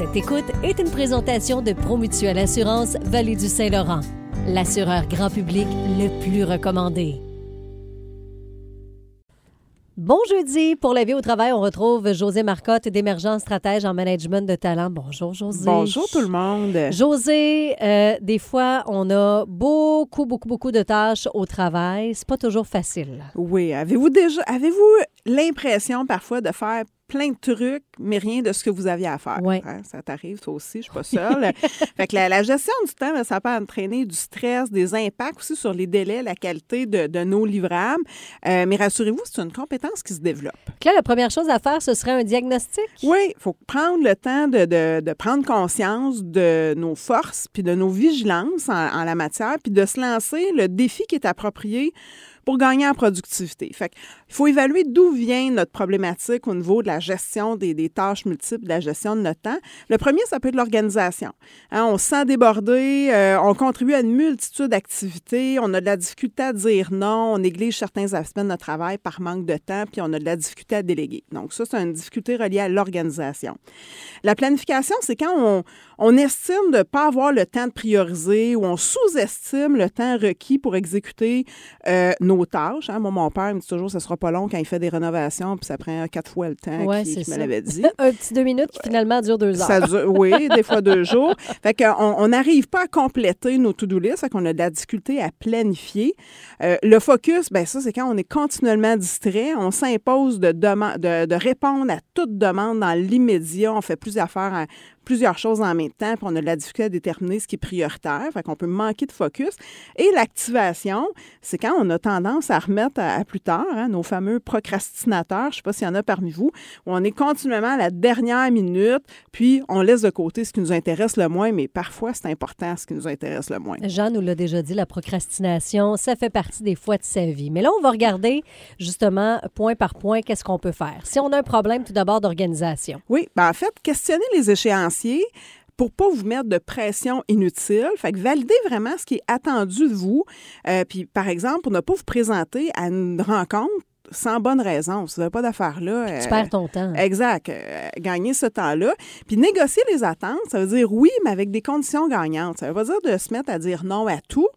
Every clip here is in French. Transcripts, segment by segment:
Cette écoute est une présentation de Promutuelle Assurance Vallée du Saint-Laurent, l'assureur grand public le plus recommandé. Bon jeudi. Pour la vie au travail, on retrouve José Marcotte, d'émergence stratège en management de talent. Bonjour, José. Bonjour tout le monde. José, euh, des fois, on a beaucoup, beaucoup, beaucoup de tâches au travail. C'est pas toujours facile. Oui. Avez-vous déjà, avez-vous l'impression parfois de faire plein de trucs, mais rien de ce que vous aviez à faire. Ouais. Hein, ça t'arrive, toi aussi, je suis pas seule. fait que la, la gestion du temps, ben, ça peut entraîner du stress, des impacts aussi sur les délais, la qualité de, de nos livrables. Euh, mais rassurez-vous, c'est une compétence qui se développe. Donc Là, la première chose à faire, ce serait un diagnostic? Oui, il faut prendre le temps de, de- de prendre conscience de nos forces puis de nos vigilances en, en la matière, puis de se lancer le défi qui est approprié pour gagner en productivité. Fait il faut évaluer d'où vient notre problématique au niveau de la gestion des, tâches multiples, de la gestion de notre temps. Le premier, ça peut être l'organisation. Hein, on se sent débordé, euh, on contribue à une multitude d'activités, on a de la difficulté à dire non, on néglige certains aspects de notre travail par manque de temps, puis on a de la difficulté à déléguer. Donc ça, c'est une difficulté reliée à l'organisation. La planification, c'est quand on, estime de ne pas avoir le temps de prioriser ou on sous-estime le temps requis pour exécuter euh, nos tâches. Hein. Moi, mon père me dit toujours, ça sera pas long quand il fait des rénovations, puis ça prend quatre fois le temps Ouais, qu'il c'est qu'il me ça. l'avait dit. un petit deux minutes qui finalement dure deux heures. Ça dure- oui, des fois deux jours. Fait qu'on on n'arrive pas à compléter nos to-do list, fait qu'on a de la difficulté à planifier. Euh, le focus, ben ça, c'est quand on est continuellement distrait. On s'impose de, de, de répondre à toute demande dans l'immédiat. On fait plusieurs affaires, à- plusieurs choses en même temps, puis on a de la difficulté à déterminer ce qui est prioritaire. Fait qu'on peut manquer de focus. Et l'activation, c'est quand on a tendance à remettre à, à plus tard, hein, nos fameux procrastinateurs, je ne sais pas s'il y en a parmi vous, où on est continuellement à la dernière minute, puis on laisse de côté ce qui nous intéresse le moins, mais parfois c'est important ce qui nous intéresse le moins. Jean nous l'a déjà dit, la procrastination, ça fait partie des fois de sa vie. Mais là, on va regarder justement point par point qu'est-ce qu'on peut faire. Si on a un problème tout d'abord d'organisation, Oui, ben en fait, questionnez les échéanciers pour pas vous mettre de pression inutile. Fait que validez vraiment ce qui est attendu de vous. Euh, puis, par exemple, pour ne pas vous présenter à une rencontre sans bonne raison. Si vous n'avez pas d'affaires là. tu euh, perds ton temps. Exact. Euh, gagner ce temps-là. Puis négocier les attentes, ça veut dire oui, mais avec des conditions gagnantes. Ça veut pas dire de se mettre à dire non à tout,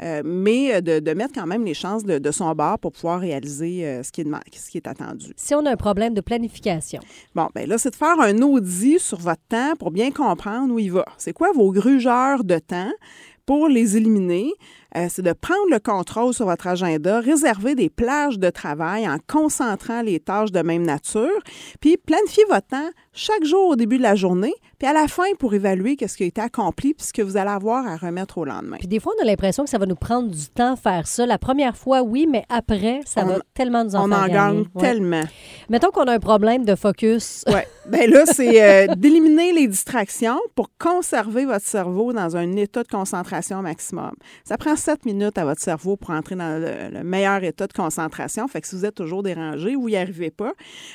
euh, mais de, de mettre quand même les chances de, de son bord pour pouvoir réaliser ce, qui est, ce qui est attendu. Si on a un problème de planification, Bon, ben là, c'est de faire un audit sur votre temps pour bien comprendre où il va. C'est quoi vos grugeurs de temps pour les éliminer? Euh, c'est de prendre le contrôle sur votre agenda, réserver des plages de travail en concentrant les tâches de même nature, puis planifier votre temps chaque jour au début de la journée, puis à la fin pour évaluer qu'est-ce qui a été accompli puis ce que vous allez avoir à remettre au lendemain. puis des fois, on a l'impression que ça va nous prendre du temps faire ça. La première fois, oui, mais après, ça On- va tellement nous en On faire en gagne Ouais. tellement. Mettons qu'on a un problème de focus. Oui. Bien là, c'est euh, d'éliminer les distractions pour conserver votre cerveau dans un état de concentration maximum. Ça prend sept minutes à votre cerveau pour entrer dans le, le meilleur état de concentration. Fait que si vous êtes toujours dérangé, vous n'y arrivez pas,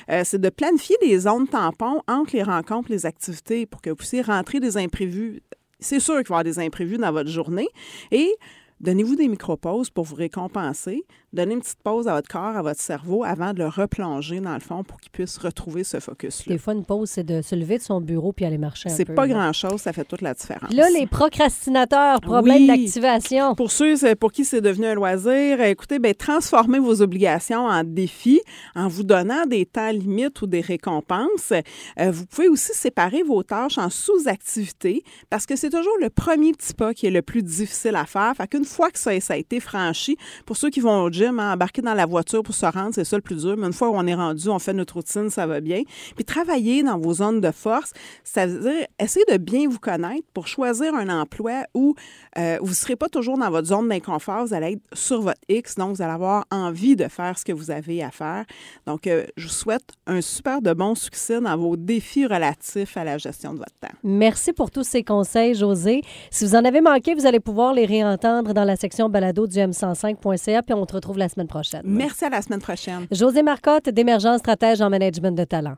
euh, c'est de planifier des zones tampons entre les rencontres, les activités pour que vous puissiez rentrer des imprévus. C'est sûr qu'il va y avoir des imprévus dans votre journée. Et Donnez-vous des micro-pauses pour vous récompenser. Donnez une petite pause à votre corps, à votre cerveau, avant de le replonger dans le fond pour qu'il puisse retrouver ce focus-là. Des fois, une pause, c'est de se lever de son bureau puis aller marcher un C'est peu. pas là. grand-chose, ça fait toute la différence. Là, les procrastinateurs, problème Oui. d'activation. Pour ceux c'est- pour qui c'est devenu un loisir, écoutez, ben, transformez vos obligations en défis en vous donnant des temps limites ou des récompenses. Euh, vous pouvez aussi séparer vos tâches en sous-activités parce que c'est toujours le premier petit pas qui est le plus difficile à faire. Fait qu'une fois que ça, ça a été franchi, pour ceux qui vont au gym, hein, embarquer dans la voiture pour se rendre, c'est ça le plus dur. Mais une fois où on est rendu, on fait notre routine, ça va bien. Puis travailler dans vos zones de force, ça veut dire essayer de bien vous connaître pour choisir un emploi où euh, vous ne serez pas toujours dans votre zone d'inconfort, vous allez être sur votre X, donc vous allez avoir envie de faire ce que vous avez à faire. Donc, euh, je vous souhaite un super de bon succès dans vos défis relatifs à la gestion de votre temps. Merci pour tous ces conseils, José. Si vous en avez manqué, vous allez pouvoir les réentendre dans la section balado du m105.ca, puis on te retrouve la semaine prochaine. Merci à la semaine prochaine. José Marcotte, d'émergence stratège en management de talent.